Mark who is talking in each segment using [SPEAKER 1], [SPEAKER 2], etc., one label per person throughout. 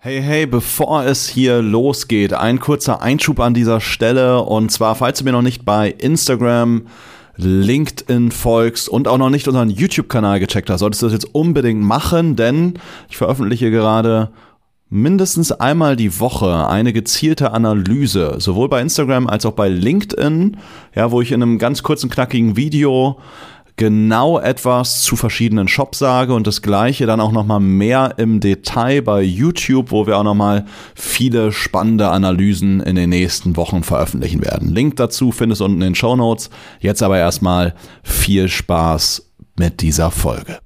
[SPEAKER 1] Hey, hey, bevor es hier losgeht, ein kurzer Einschub an dieser Stelle. Und zwar, falls du mir noch nicht bei Instagram, LinkedIn folgst und auch noch nicht unseren YouTube-Kanal gecheckt hast, solltest du das jetzt unbedingt machen, denn ich veröffentliche gerade mindestens einmal die Woche eine gezielte Analyse, sowohl bei Instagram als auch bei LinkedIn, ja, wo ich in einem ganz kurzen, knackigen Video genau etwas zu verschiedenen Shops sage und das gleiche dann auch nochmal mehr im Detail bei YouTube, wo wir auch nochmal viele spannende Analysen in den nächsten Wochen veröffentlichen werden. Link dazu findest du unten in den Show Notes. Jetzt aber erstmal viel Spaß mit dieser Folge.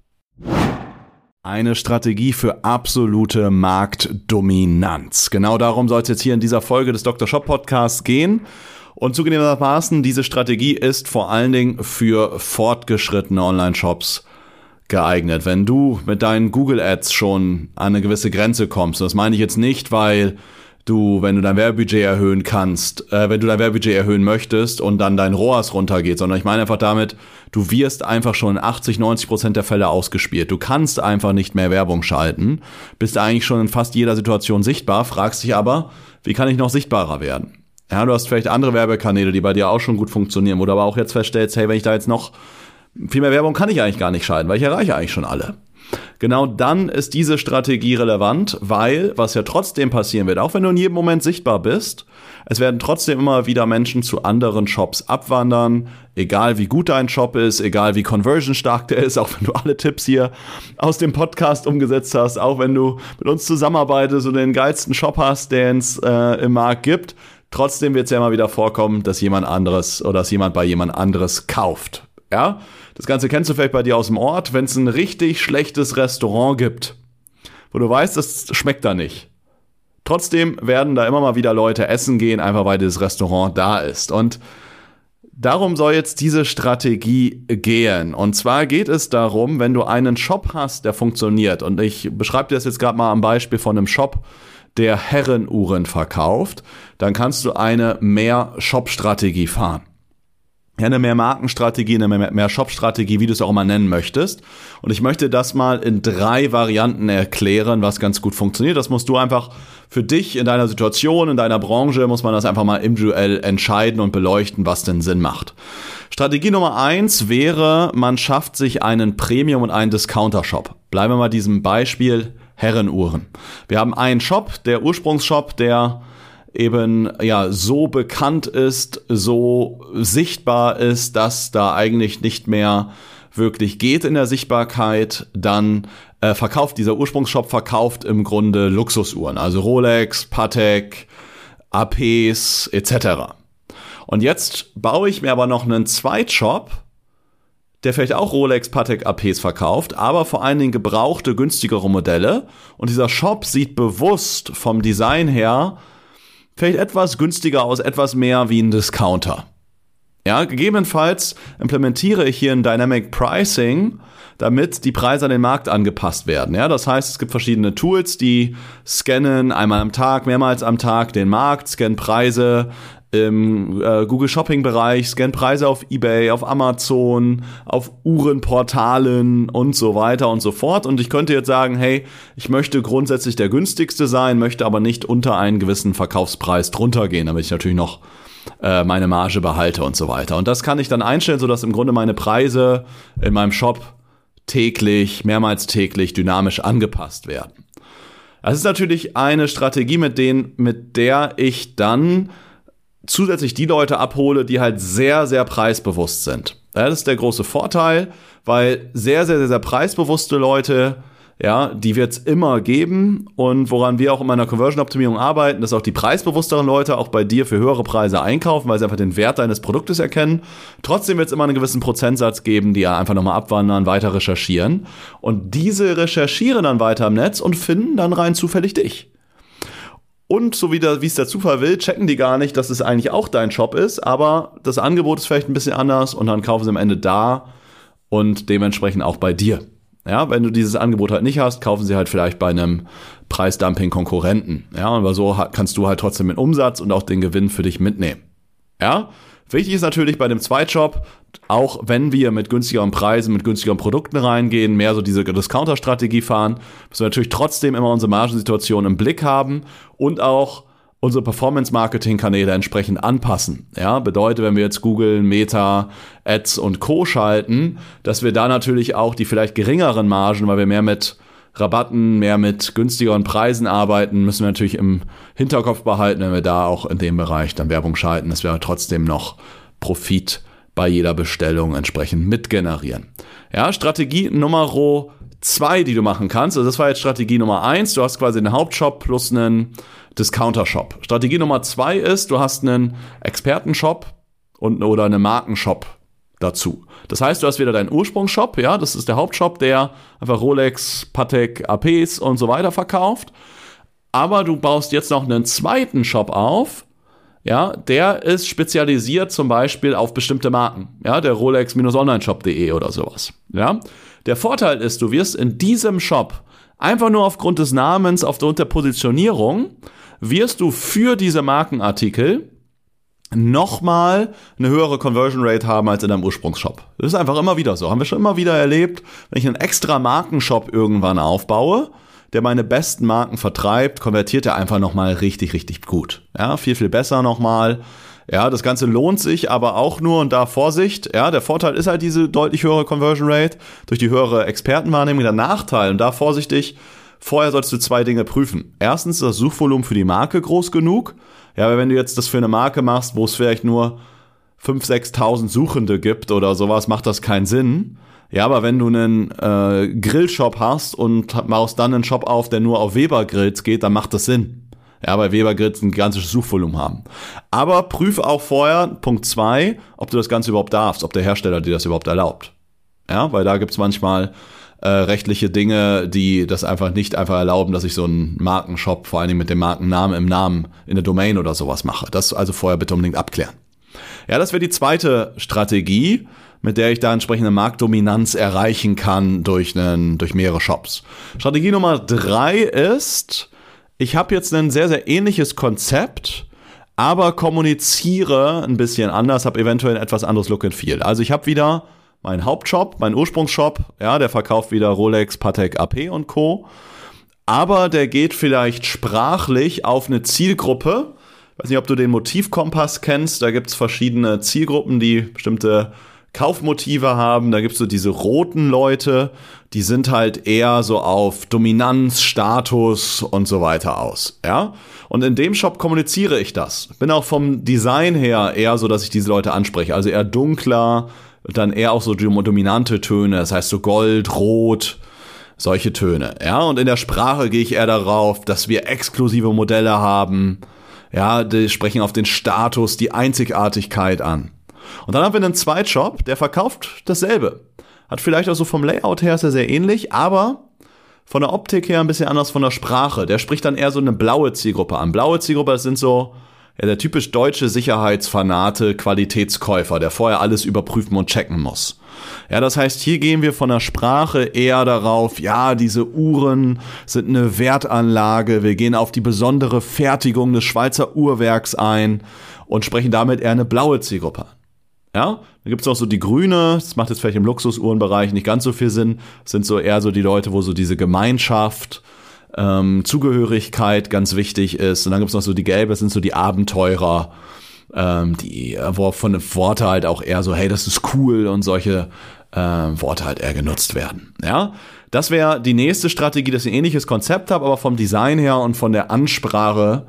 [SPEAKER 1] Eine Strategie für absolute Marktdominanz. Genau darum soll es jetzt hier in dieser Folge des Dr. Shop Podcasts gehen. Und zugegebenermaßen, diese Strategie ist vor allen Dingen für fortgeschrittene Online-Shops geeignet. Wenn du mit deinen Google Ads schon an eine gewisse Grenze kommst, das meine ich jetzt nicht, weil du, wenn du dein Werbebudget erhöhen kannst, äh, wenn du dein Werbebudget erhöhen möchtest und dann dein ROAS runtergeht, sondern ich meine einfach damit, du wirst einfach schon in 80, 90 Prozent der Fälle ausgespielt. Du kannst einfach nicht mehr Werbung schalten, bist eigentlich schon in fast jeder Situation sichtbar, fragst dich aber, wie kann ich noch sichtbarer werden? Ja, du hast vielleicht andere Werbekanäle, die bei dir auch schon gut funktionieren, wo du aber auch jetzt feststellst, hey, wenn ich da jetzt noch viel mehr Werbung kann ich eigentlich gar nicht schalten, weil ich erreiche eigentlich schon alle. Genau dann ist diese Strategie relevant, weil, was ja trotzdem passieren wird, auch wenn du in jedem Moment sichtbar bist, es werden trotzdem immer wieder Menschen zu anderen Shops abwandern, egal wie gut dein Shop ist, egal wie conversion stark der ist, auch wenn du alle Tipps hier aus dem Podcast umgesetzt hast, auch wenn du mit uns zusammenarbeitest und den geilsten Shop hast, den es äh, im Markt gibt, Trotzdem wird es ja immer wieder vorkommen, dass jemand anderes oder dass jemand bei jemand anderes kauft. Ja, das Ganze kennst du vielleicht bei dir aus dem Ort, wenn es ein richtig schlechtes Restaurant gibt, wo du weißt, das schmeckt da nicht. Trotzdem werden da immer mal wieder Leute essen gehen, einfach weil dieses Restaurant da ist. Und darum soll jetzt diese Strategie gehen. Und zwar geht es darum, wenn du einen Shop hast, der funktioniert. Und ich beschreibe dir das jetzt gerade mal am Beispiel von einem Shop, der Herrenuhren verkauft, dann kannst du eine Mehr-Shop-Strategie fahren. Ja, eine Mehr-Marken-Strategie, eine Mehr-Shop-Strategie, wie du es auch immer nennen möchtest. Und ich möchte das mal in drei Varianten erklären, was ganz gut funktioniert. Das musst du einfach für dich in deiner Situation, in deiner Branche, muss man das einfach mal individuell entscheiden und beleuchten, was denn Sinn macht. Strategie Nummer eins wäre, man schafft sich einen Premium- und einen Discounter-Shop. Bleiben wir mal diesem Beispiel Herrenuhren. Wir haben einen Shop, der Ursprungsshop, der eben ja so bekannt ist, so sichtbar ist, dass da eigentlich nicht mehr wirklich geht in der Sichtbarkeit, dann äh, verkauft dieser Ursprungsshop verkauft im Grunde Luxusuhren, also Rolex, Patek, APs etc. Und jetzt baue ich mir aber noch einen Zweitshop, der vielleicht auch Rolex Patek APs verkauft, aber vor allen Dingen gebrauchte, günstigere Modelle. Und dieser Shop sieht bewusst vom Design her vielleicht etwas günstiger aus, etwas mehr wie ein Discounter. Ja, gegebenenfalls implementiere ich hier ein Dynamic Pricing, damit die Preise an den Markt angepasst werden. Ja, das heißt, es gibt verschiedene Tools, die scannen einmal am Tag, mehrmals am Tag den Markt, scannen Preise, im äh, Google Shopping Bereich, scan Preise auf eBay, auf Amazon, auf Uhrenportalen und so weiter und so fort. Und ich könnte jetzt sagen, hey, ich möchte grundsätzlich der günstigste sein, möchte aber nicht unter einen gewissen Verkaufspreis drunter gehen, damit ich natürlich noch äh, meine Marge behalte und so weiter. Und das kann ich dann einstellen, sodass im Grunde meine Preise in meinem Shop täglich, mehrmals täglich dynamisch angepasst werden. Das ist natürlich eine Strategie, mit, denen, mit der ich dann zusätzlich die Leute abhole, die halt sehr, sehr preisbewusst sind. Das ist der große Vorteil, weil sehr, sehr, sehr, sehr preisbewusste Leute, ja, die wird es immer geben. Und woran wir auch in meiner Conversion-Optimierung arbeiten, dass auch die preisbewussteren Leute auch bei dir für höhere Preise einkaufen, weil sie einfach den Wert deines Produktes erkennen. Trotzdem wird es immer einen gewissen Prozentsatz geben, die einfach nochmal abwandern, weiter recherchieren. Und diese recherchieren dann weiter im Netz und finden dann rein zufällig dich. Und so wie, der, wie es der Zufall will, checken die gar nicht, dass es eigentlich auch dein Shop ist, aber das Angebot ist vielleicht ein bisschen anders und dann kaufen sie am Ende da und dementsprechend auch bei dir. Ja, wenn du dieses Angebot halt nicht hast, kaufen sie halt vielleicht bei einem Preisdumping-Konkurrenten. Ja, aber so kannst du halt trotzdem den Umsatz und auch den Gewinn für dich mitnehmen. Ja, wichtig ist natürlich bei dem Zweitjob, auch wenn wir mit günstigeren Preisen, mit günstigeren Produkten reingehen, mehr so diese Discounter-Strategie fahren, müssen wir natürlich trotzdem immer unsere Margensituation im Blick haben und auch unsere Performance-Marketing-Kanäle entsprechend anpassen. Ja, bedeutet, wenn wir jetzt Google, Meta, Ads und Co. schalten, dass wir da natürlich auch die vielleicht geringeren Margen, weil wir mehr mit Rabatten, mehr mit günstigeren Preisen arbeiten, müssen wir natürlich im Hinterkopf behalten, wenn wir da auch in dem Bereich dann Werbung schalten, dass wir trotzdem noch Profit bei jeder Bestellung entsprechend mitgenerieren. Ja, Strategie Nummer zwei, die du machen kannst. Also das war jetzt Strategie Nummer eins. Du hast quasi einen Hauptshop plus einen Discounter-Shop. Strategie Nummer zwei ist, du hast einen Expertenshop und oder einen Markenshop dazu. Das heißt, du hast wieder deinen Ursprungsshop, ja, das ist der Hauptshop, der einfach Rolex, Patek, APs und so weiter verkauft. Aber du baust jetzt noch einen zweiten Shop auf, ja, der ist spezialisiert zum Beispiel auf bestimmte Marken, ja, der Rolex-onlineshop.de oder sowas, ja. Der Vorteil ist, du wirst in diesem Shop einfach nur aufgrund des Namens, aufgrund der Positionierung, wirst du für diese Markenartikel nochmal eine höhere Conversion Rate haben als in deinem Ursprungsshop. Das ist einfach immer wieder so. Haben wir schon immer wieder erlebt, wenn ich einen extra Markenshop irgendwann aufbaue, der meine besten Marken vertreibt, konvertiert er einfach nochmal richtig, richtig gut. Ja, viel, viel besser nochmal. Ja, das Ganze lohnt sich aber auch nur und da Vorsicht. Ja, der Vorteil ist halt diese deutlich höhere Conversion Rate durch die höhere Expertenwahrnehmung. Der Nachteil und da vorsichtig. Vorher solltest du zwei Dinge prüfen. Erstens ist das Suchvolumen für die Marke groß genug. Ja, aber wenn du jetzt das für eine Marke machst, wo es vielleicht nur 5.000, 6.000 Suchende gibt oder sowas, macht das keinen Sinn. Ja, aber wenn du einen äh, Grillshop hast und baust dann einen Shop auf, der nur auf Weber-Grills geht, dann macht das Sinn. Ja, weil Weber-Grills ein gigantisches Suchvolumen haben. Aber prüf auch vorher, Punkt zwei, ob du das Ganze überhaupt darfst, ob der Hersteller dir das überhaupt erlaubt. Ja, weil da gibt's manchmal äh, rechtliche Dinge, die das einfach nicht einfach erlauben, dass ich so einen Markenshop, vor allen Dingen mit dem Markennamen im Namen in der Domain oder sowas mache. Das also vorher bitte unbedingt abklären. Ja, das wäre die zweite Strategie, mit der ich da entsprechende Marktdominanz erreichen kann durch, einen, durch mehrere Shops. Strategie Nummer drei ist, ich habe jetzt ein sehr, sehr ähnliches Konzept, aber kommuniziere ein bisschen anders, habe eventuell ein etwas anderes Look and Feel. Also ich habe wieder mein Hauptshop, mein Ursprungsshop, ja, der verkauft wieder Rolex, Patek, AP und Co. Aber der geht vielleicht sprachlich auf eine Zielgruppe. Ich weiß nicht, ob du den Motivkompass kennst. Da gibt's verschiedene Zielgruppen, die bestimmte Kaufmotive haben. Da gibt's so diese roten Leute, die sind halt eher so auf Dominanz, Status und so weiter aus. Ja? Und in dem Shop kommuniziere ich das. Bin auch vom Design her eher so, dass ich diese Leute anspreche. Also eher dunkler, dann eher auch so dominante Töne, das heißt so Gold, Rot, solche Töne. Ja, und in der Sprache gehe ich eher darauf, dass wir exklusive Modelle haben. Ja, die sprechen auf den Status, die Einzigartigkeit an. Und dann haben wir einen Zweitshop, der verkauft dasselbe. Hat vielleicht auch so vom Layout her ist er sehr ähnlich, aber von der Optik her ein bisschen anders von der Sprache. Der spricht dann eher so eine blaue Zielgruppe an. Blaue Zielgruppe, das sind so ja, der typisch deutsche Sicherheitsfanate, Qualitätskäufer, der vorher alles überprüfen und checken muss. Ja, das heißt, hier gehen wir von der Sprache eher darauf, ja, diese Uhren sind eine Wertanlage, wir gehen auf die besondere Fertigung des Schweizer Uhrwerks ein und sprechen damit eher eine blaue Zielgruppe. Ja, dann gibt's noch so die grüne, das macht jetzt vielleicht im Luxusuhrenbereich nicht ganz so viel Sinn, sind so eher so die Leute, wo so diese Gemeinschaft, ähm, Zugehörigkeit ganz wichtig ist. Und dann gibt's noch so die gelbe, das sind so die Abenteurer, ähm, die, äh, wo von den Worte halt auch eher so, hey, das ist cool und solche äh, Worte halt eher genutzt werden. Ja, das wäre die nächste Strategie, dass ich ein ähnliches Konzept habe, aber vom Design her und von der Ansprache,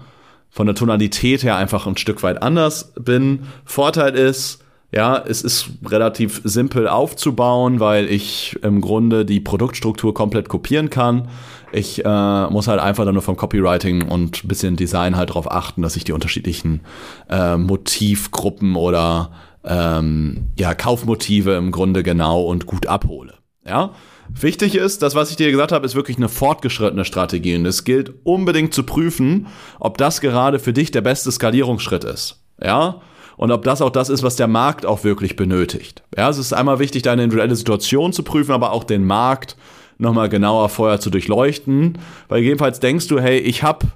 [SPEAKER 1] von der Tonalität her einfach ein Stück weit anders bin. Vorteil ist, ja, es ist relativ simpel aufzubauen, weil ich im Grunde die Produktstruktur komplett kopieren kann. Ich äh, muss halt einfach dann nur vom Copywriting und bisschen Design halt darauf achten, dass ich die unterschiedlichen äh, Motivgruppen oder ähm, ja, Kaufmotive im Grunde genau und gut abhole. Ja, Wichtig ist, das, was ich dir gesagt habe, ist wirklich eine fortgeschrittene Strategie. Und es gilt unbedingt zu prüfen, ob das gerade für dich der beste Skalierungsschritt ist. Ja? Und ob das auch das ist, was der Markt auch wirklich benötigt. Ja, es ist einmal wichtig, deine individuelle Situation zu prüfen, aber auch den Markt nochmal genauer vorher zu durchleuchten. Weil jedenfalls denkst du, hey, ich habe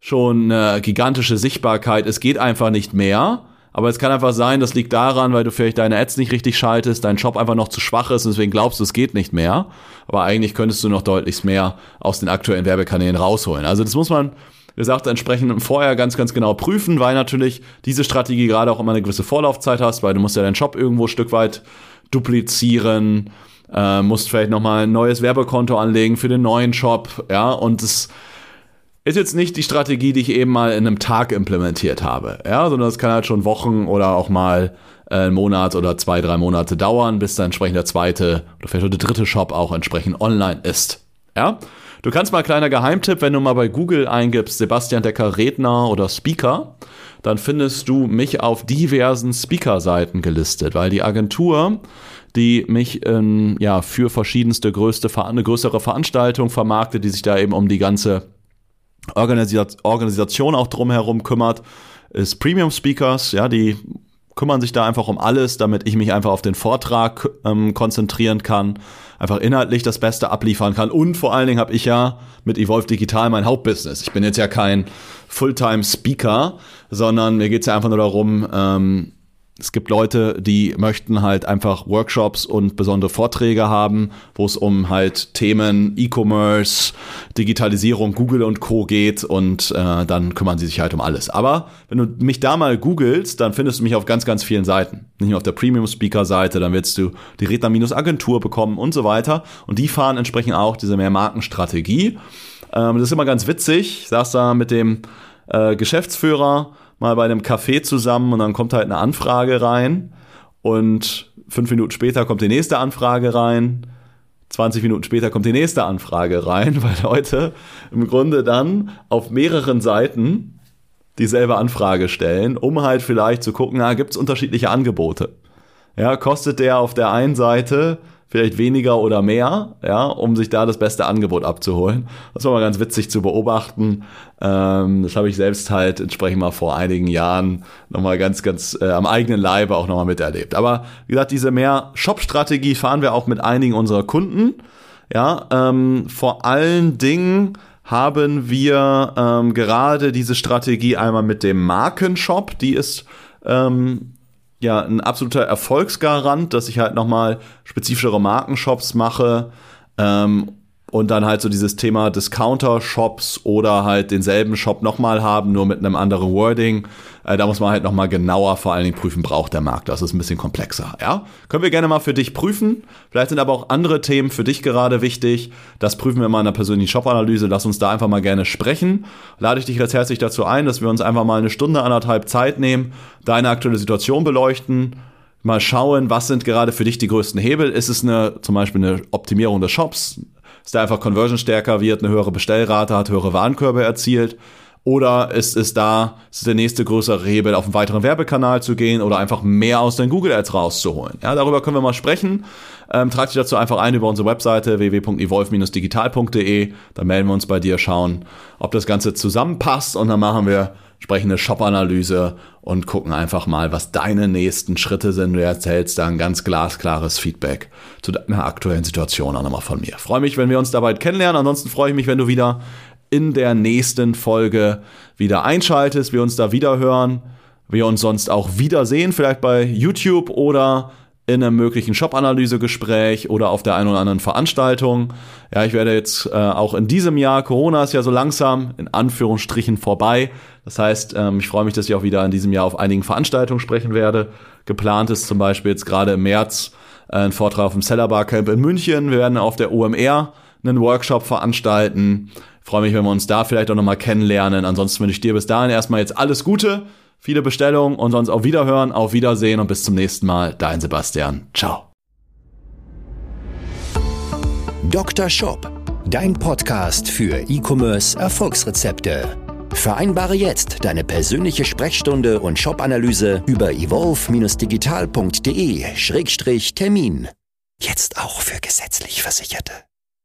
[SPEAKER 1] schon eine gigantische Sichtbarkeit, es geht einfach nicht mehr. Aber es kann einfach sein, das liegt daran, weil du vielleicht deine Ads nicht richtig schaltest, dein Shop einfach noch zu schwach ist und deswegen glaubst du, es geht nicht mehr. Aber eigentlich könntest du noch deutlich mehr aus den aktuellen Werbekanälen rausholen. Also das muss man, wie gesagt, entsprechend vorher ganz, ganz genau prüfen, weil natürlich diese Strategie gerade auch immer eine gewisse Vorlaufzeit hast, weil du musst ja deinen Shop irgendwo ein Stück weit duplizieren, äh, musst vielleicht nochmal ein neues Werbekonto anlegen für den neuen Shop, ja, und es ist jetzt nicht die Strategie, die ich eben mal in einem Tag implementiert habe, ja, sondern es kann halt schon Wochen oder auch mal äh, einen Monat oder zwei, drei Monate dauern, bis dann entsprechend der zweite oder vielleicht der dritte Shop auch entsprechend online ist, ja. Du kannst mal kleiner Geheimtipp, wenn du mal bei Google eingibst, Sebastian Decker Redner oder Speaker, dann findest du mich auf diversen Speaker-Seiten gelistet, weil die Agentur, die mich ähm, ja für verschiedenste größte, eine größere Veranstaltung vermarktet, die sich da eben um die ganze Organisation auch drumherum kümmert, ist Premium Speakers, ja, die kümmern sich da einfach um alles, damit ich mich einfach auf den Vortrag ähm, konzentrieren kann, einfach inhaltlich das Beste abliefern kann und vor allen Dingen habe ich ja mit Evolve Digital mein Hauptbusiness. Ich bin jetzt ja kein Fulltime Speaker, sondern mir geht's ja einfach nur darum, ähm, es gibt Leute, die möchten halt einfach Workshops und besondere Vorträge haben, wo es um halt Themen E-Commerce, Digitalisierung, Google und Co. geht und äh, dann kümmern sie sich halt um alles. Aber wenn du mich da mal googelst, dann findest du mich auf ganz, ganz vielen Seiten. Nicht nur auf der Premium-Speaker-Seite, dann wirst du die Redner-Agentur bekommen und so weiter. Und die fahren entsprechend auch diese Mehrmarkenstrategie. Ähm, das ist immer ganz witzig. Ich saß da mit dem äh, Geschäftsführer mal bei einem Café zusammen und dann kommt halt eine Anfrage rein und fünf Minuten später kommt die nächste Anfrage rein. 20 Minuten später kommt die nächste Anfrage rein, weil Leute im Grunde dann auf mehreren Seiten dieselbe Anfrage stellen, um halt vielleicht zu gucken, ah, gibt es unterschiedliche Angebote. Ja, kostet der auf der einen Seite vielleicht weniger oder mehr, ja, um sich da das beste Angebot abzuholen. Das war mal ganz witzig zu beobachten. Ähm, das habe ich selbst halt entsprechend mal vor einigen Jahren nochmal ganz, ganz äh, am eigenen Leibe auch nochmal miterlebt. Aber wie gesagt, diese mehr Shop-Strategie fahren wir auch mit einigen unserer Kunden. Ja, ähm, vor allen Dingen haben wir ähm, gerade diese Strategie einmal mit dem Markenshop, die ist ähm, ja ein absoluter Erfolgsgarant, dass ich halt nochmal spezifischere Markenshops mache. Ähm, und dann halt so dieses Thema Discounter-Shops oder halt denselben Shop nochmal haben, nur mit einem anderen Wording. Äh, da muss man halt nochmal genauer vor allen Dingen prüfen, braucht der Markt das? ist ein bisschen komplexer, ja? Können wir gerne mal für dich prüfen. Vielleicht sind aber auch andere Themen für dich gerade wichtig. Das prüfen wir mal in einer persönlichen Shop-Analyse. Lass uns da einfach mal gerne sprechen. Lade ich dich jetzt herzlich dazu ein, dass wir uns einfach mal eine Stunde, anderthalb Zeit nehmen, deine aktuelle Situation beleuchten, mal schauen, was sind gerade für dich die größten Hebel. Ist es eine, zum Beispiel eine Optimierung des Shops? Dass der einfach Conversion stärker wird, eine höhere Bestellrate hat, höhere Warenkörbe erzielt? Oder ist es da, ist der nächste größere Hebel, auf einen weiteren Werbekanal zu gehen oder einfach mehr aus den Google Ads rauszuholen? Ja, darüber können wir mal sprechen. Ähm, trag dich dazu einfach ein über unsere Webseite www.evolve-digital.de. Da melden wir uns bei dir, schauen, ob das Ganze zusammenpasst und dann machen wir entsprechende Shop-Analyse und gucken einfach mal, was deine nächsten Schritte sind. Du erzählst da ein ganz glasklares Feedback zu deiner aktuellen Situation auch nochmal von mir. Freue mich, wenn wir uns dabei kennenlernen. Ansonsten freue ich mich, wenn du wieder in der nächsten Folge wieder einschaltest, wir uns da wieder hören, wir uns sonst auch wiedersehen, vielleicht bei YouTube oder in einem möglichen Shop-Analyse-Gespräch oder auf der einen oder anderen Veranstaltung. Ja, ich werde jetzt äh, auch in diesem Jahr, Corona ist ja so langsam in Anführungsstrichen vorbei. Das heißt, ähm, ich freue mich, dass ich auch wieder in diesem Jahr auf einigen Veranstaltungen sprechen werde. Geplant ist zum Beispiel jetzt gerade im März äh, ein Vortrag auf dem Cellar Bar Camp in München. Wir werden auf der OMR einen Workshop veranstalten. Ich freue mich, wenn wir uns da vielleicht auch nochmal kennenlernen. Ansonsten wünsche ich dir bis dahin erstmal jetzt alles Gute viele Bestellungen und sonst auf Wiederhören, auf Wiedersehen und bis zum nächsten Mal. Dein Sebastian. Ciao.
[SPEAKER 2] Dr. Shop, dein Podcast für E-Commerce Erfolgsrezepte. Vereinbare jetzt deine persönliche Sprechstunde und Shop-Analyse über evolve-digital.de-termin. Jetzt auch für gesetzlich Versicherte.